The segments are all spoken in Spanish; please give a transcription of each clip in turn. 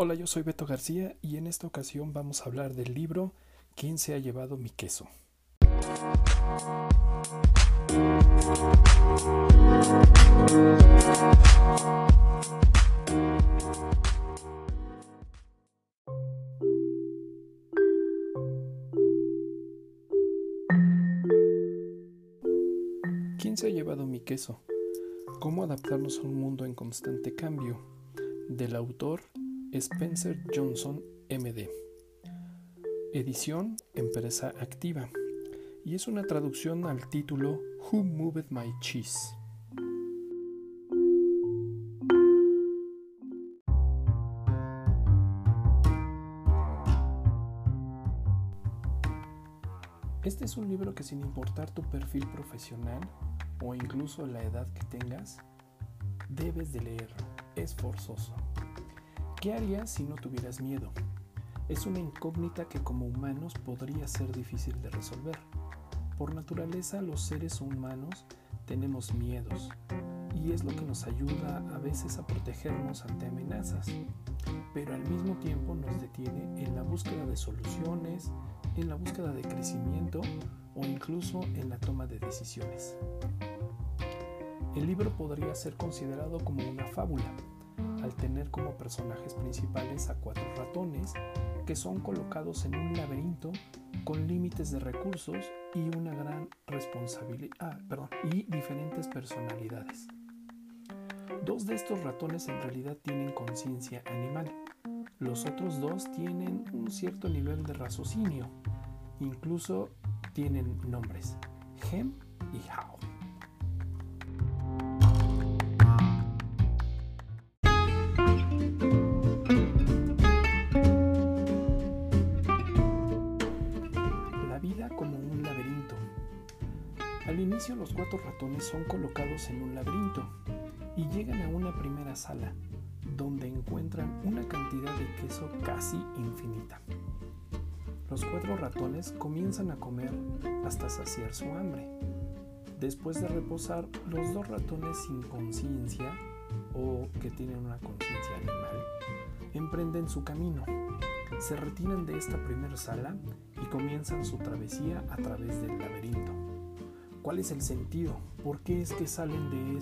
Hola, yo soy Beto García y en esta ocasión vamos a hablar del libro ¿Quién se ha llevado mi queso? ¿Quién se ha llevado mi queso? ¿Cómo adaptarnos a un mundo en constante cambio? Del autor Spencer Johnson MD. Edición Empresa Activa. Y es una traducción al título Who Moved My Cheese. Este es un libro que sin importar tu perfil profesional o incluso la edad que tengas, debes de leer. Es forzoso. ¿Qué harías si no tuvieras miedo? Es una incógnita que como humanos podría ser difícil de resolver. Por naturaleza los seres humanos tenemos miedos y es lo que nos ayuda a veces a protegernos ante amenazas, pero al mismo tiempo nos detiene en la búsqueda de soluciones, en la búsqueda de crecimiento o incluso en la toma de decisiones. El libro podría ser considerado como una fábula, al tener como personajes principales a cuatro ratones que son colocados en un laberinto con límites de recursos y una gran responsabilidad ah, y diferentes personalidades. Dos de estos ratones en realidad tienen conciencia animal. Los otros dos tienen un cierto nivel de raciocinio. Incluso tienen nombres, Hem y Hao. Al inicio los cuatro ratones son colocados en un laberinto y llegan a una primera sala, donde encuentran una cantidad de queso casi infinita. Los cuatro ratones comienzan a comer hasta saciar su hambre. Después de reposar, los dos ratones sin conciencia o que tienen una conciencia animal emprenden su camino. Se retiran de esta primera sala y comienzan su travesía a través del laberinto. ¿Cuál es el sentido? ¿Por qué es que salen de,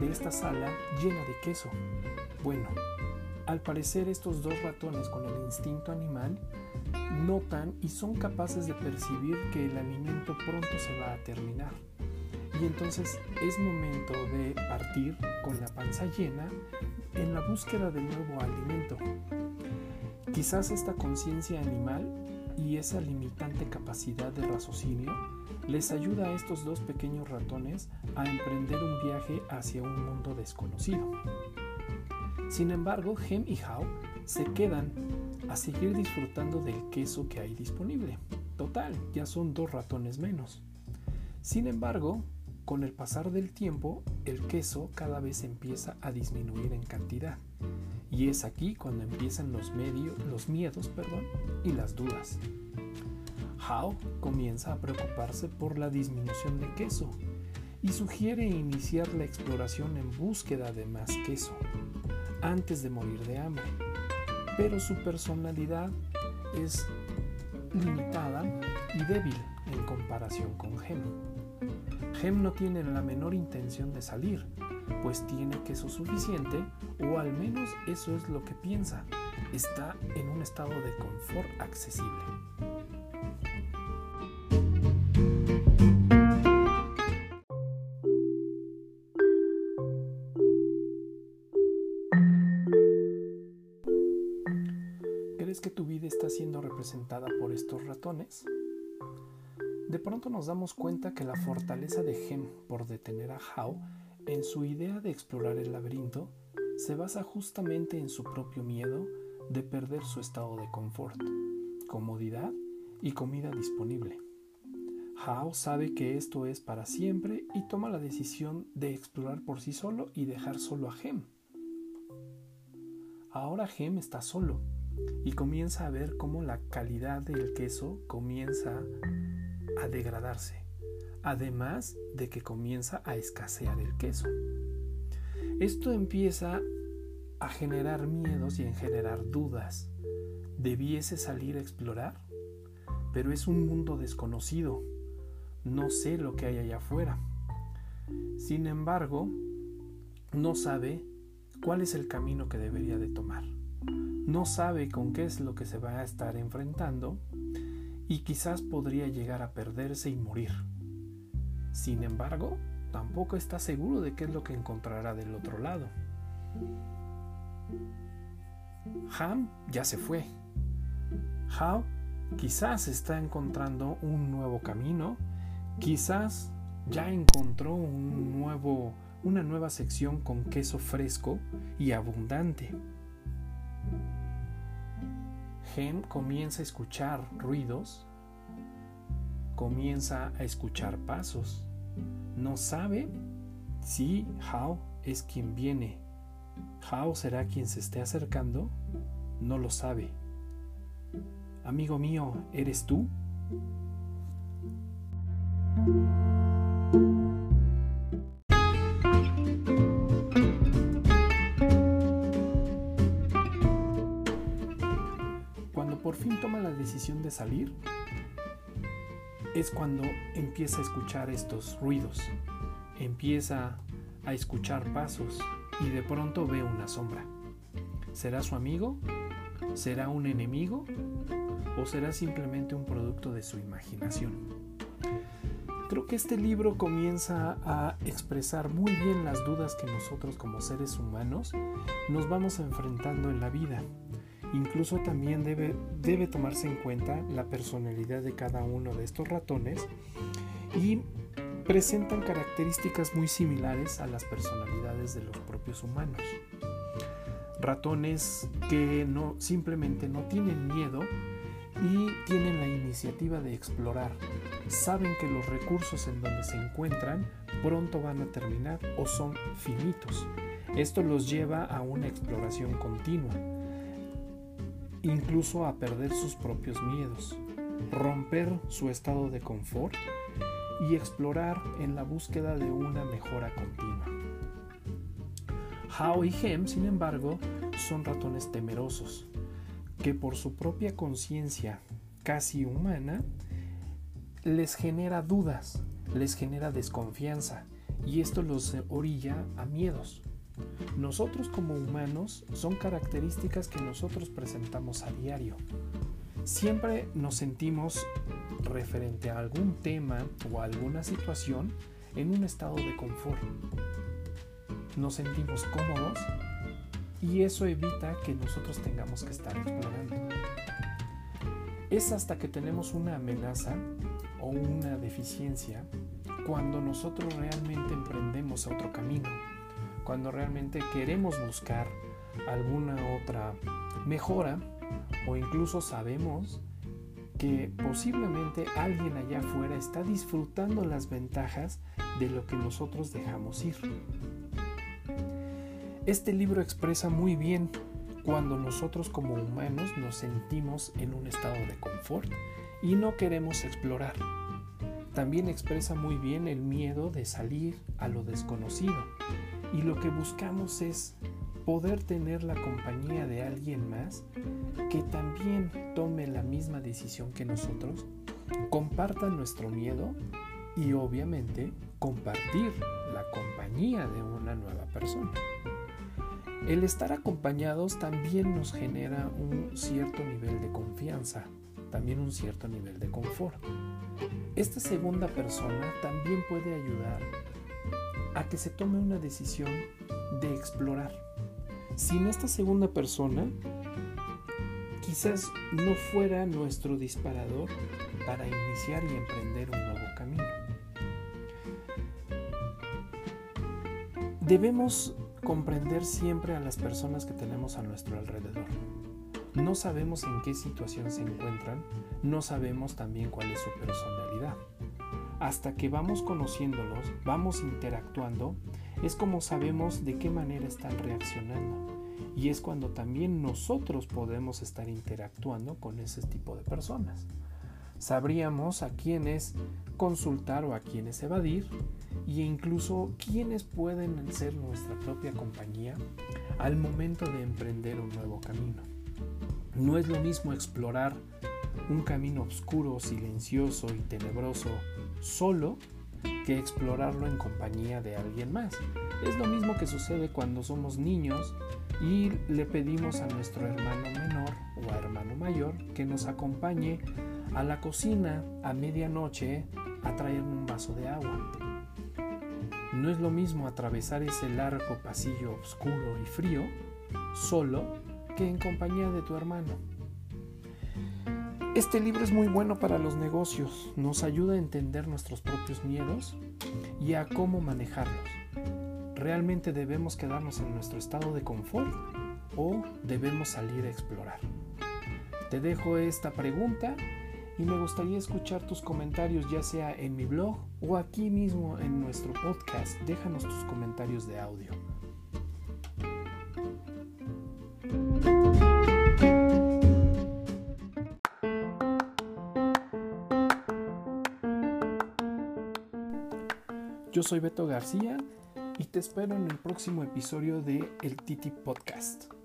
de esta sala llena de queso? Bueno, al parecer estos dos ratones con el instinto animal notan y son capaces de percibir que el alimento pronto se va a terminar. Y entonces es momento de partir con la panza llena en la búsqueda de nuevo alimento. Quizás esta conciencia animal y esa limitante capacidad de raciocinio les ayuda a estos dos pequeños ratones a emprender un viaje hacia un mundo desconocido. Sin embargo, Hem y Hao se quedan a seguir disfrutando del queso que hay disponible. Total, ya son dos ratones menos. Sin embargo, con el pasar del tiempo, el queso cada vez empieza a disminuir en cantidad. Y es aquí cuando empiezan los, los miedos y las dudas. Hao comienza a preocuparse por la disminución de queso y sugiere iniciar la exploración en búsqueda de más queso antes de morir de hambre. Pero su personalidad es limitada y débil en comparación con Gem. Gem no tiene la menor intención de salir, pues tiene queso suficiente, o al menos eso es lo que piensa. Está en un estado de confort accesible. ¿Crees que tu vida está siendo representada por estos ratones? De pronto nos damos cuenta que la fortaleza de Gem por detener a Hao en su idea de explorar el laberinto se basa justamente en su propio miedo de perder su estado de confort, comodidad y comida disponible. Hao sabe que esto es para siempre y toma la decisión de explorar por sí solo y dejar solo a Gem. Ahora Gem está solo y comienza a ver cómo la calidad del queso comienza a degradarse, además de que comienza a escasear el queso. Esto empieza a generar miedos y en generar dudas. ¿Debiese salir a explorar? Pero es un mundo desconocido. No sé lo que hay allá afuera. Sin embargo, no sabe cuál es el camino que debería de tomar. No sabe con qué es lo que se va a estar enfrentando y quizás podría llegar a perderse y morir. Sin embargo, tampoco está seguro de qué es lo que encontrará del otro lado. Ham ya se fue. How quizás está encontrando un nuevo camino, quizás ya encontró un nuevo, una nueva sección con queso fresco y abundante. Hem comienza a escuchar ruidos, comienza a escuchar pasos. No sabe si How es quien viene. How será quien se esté acercando. No lo sabe. Amigo mío, ¿eres tú? De salir, es cuando empieza a escuchar estos ruidos, empieza a escuchar pasos y de pronto ve una sombra. ¿Será su amigo? ¿Será un enemigo? ¿O será simplemente un producto de su imaginación? Creo que este libro comienza a expresar muy bien las dudas que nosotros como seres humanos nos vamos enfrentando en la vida Incluso también debe, tomarse en cuenta la personalidad de cada uno de estos ratones y presentan características muy similares a las personalidades de los propios humanos. Ratones que no simplemente no tienen miedo y tienen la iniciativa de explorar. Saben que los recursos en donde se encuentran pronto van a terminar o son finitos. Esto los lleva a una exploración continua incluso a perder sus propios miedos, romper su estado de confort y explorar en la búsqueda de una mejora continua. Hao y Hem, sin embargo, son ratones temerosos, que por su propia conciencia casi humana les genera dudas, les genera desconfianza y esto los orilla a miedos. Nosotros como humanos son características que nosotros presentamos a diario. Siempre nos sentimos referente a algún tema o a alguna situación en un estado de confort. Nos sentimos cómodos y eso evita que nosotros tengamos que estar explorando. Es hasta que tenemos una amenaza o una deficiencia cuando nosotros realmente emprendemos otro camino cuando realmente queremos buscar alguna otra mejora o incluso sabemos que posiblemente alguien allá afuera está disfrutando las ventajas de lo que nosotros dejamos ir. Este libro expresa muy bien cuando nosotros como humanos nos sentimos en un estado de confort y no queremos explorar. También expresa muy bien el miedo de salir a lo desconocido y lo que buscamos es poder tener la compañía de alguien más que también tome la misma decisión que nosotros, comparta nuestro miedo y obviamente compartir la compañía de una nueva persona. El estar acompañados también nos genera un cierto nivel de confianza, también un cierto nivel de confort. Esta segunda persona también puede ayudar a que se tome una decisión de explorar. Sin esta segunda persona, quizás no fuera nuestro disparador para iniciar y emprender un nuevo camino. Debemos comprender siempre a las personas que tenemos a nuestro alrededor. No sabemos en qué situación se encuentran, no sabemos también cuál es su personalidad hasta que vamos conociéndolos, vamos interactuando, es como sabemos de qué manera están reaccionando. Y es cuando también nosotros podemos estar interactuando con ese tipo de personas. Sabríamos a quiénes consultar o a quiénes evadir e incluso quiénes pueden ser nuestra propia compañía al momento de emprender un nuevo camino. No es lo mismo explorar un camino oscuro, silencioso y tenebroso solo que explorarlo en compañía de alguien más. Es lo mismo que sucede cuando somos niños y le pedimos a nuestro hermano menor o a hermano mayor que nos acompañe a la cocina a medianoche a traerme un vaso de agua. No es lo mismo atravesar ese largo pasillo oscuro y frío solo que en compañía de tu hermano. Este libro es muy bueno para los negocios, nos ayuda a entender nuestros propios miedos y a cómo manejarlos. ¿Realmente debemos quedarnos en nuestro estado de confort o debemos salir a explorar? Te dejo esta pregunta y me gustaría escuchar tus comentarios ya sea en mi blog o aquí mismo en nuestro podcast. Déjanos tus comentarios de audio. Yo soy Beto García y te espero en el próximo episodio de El Titi Podcast.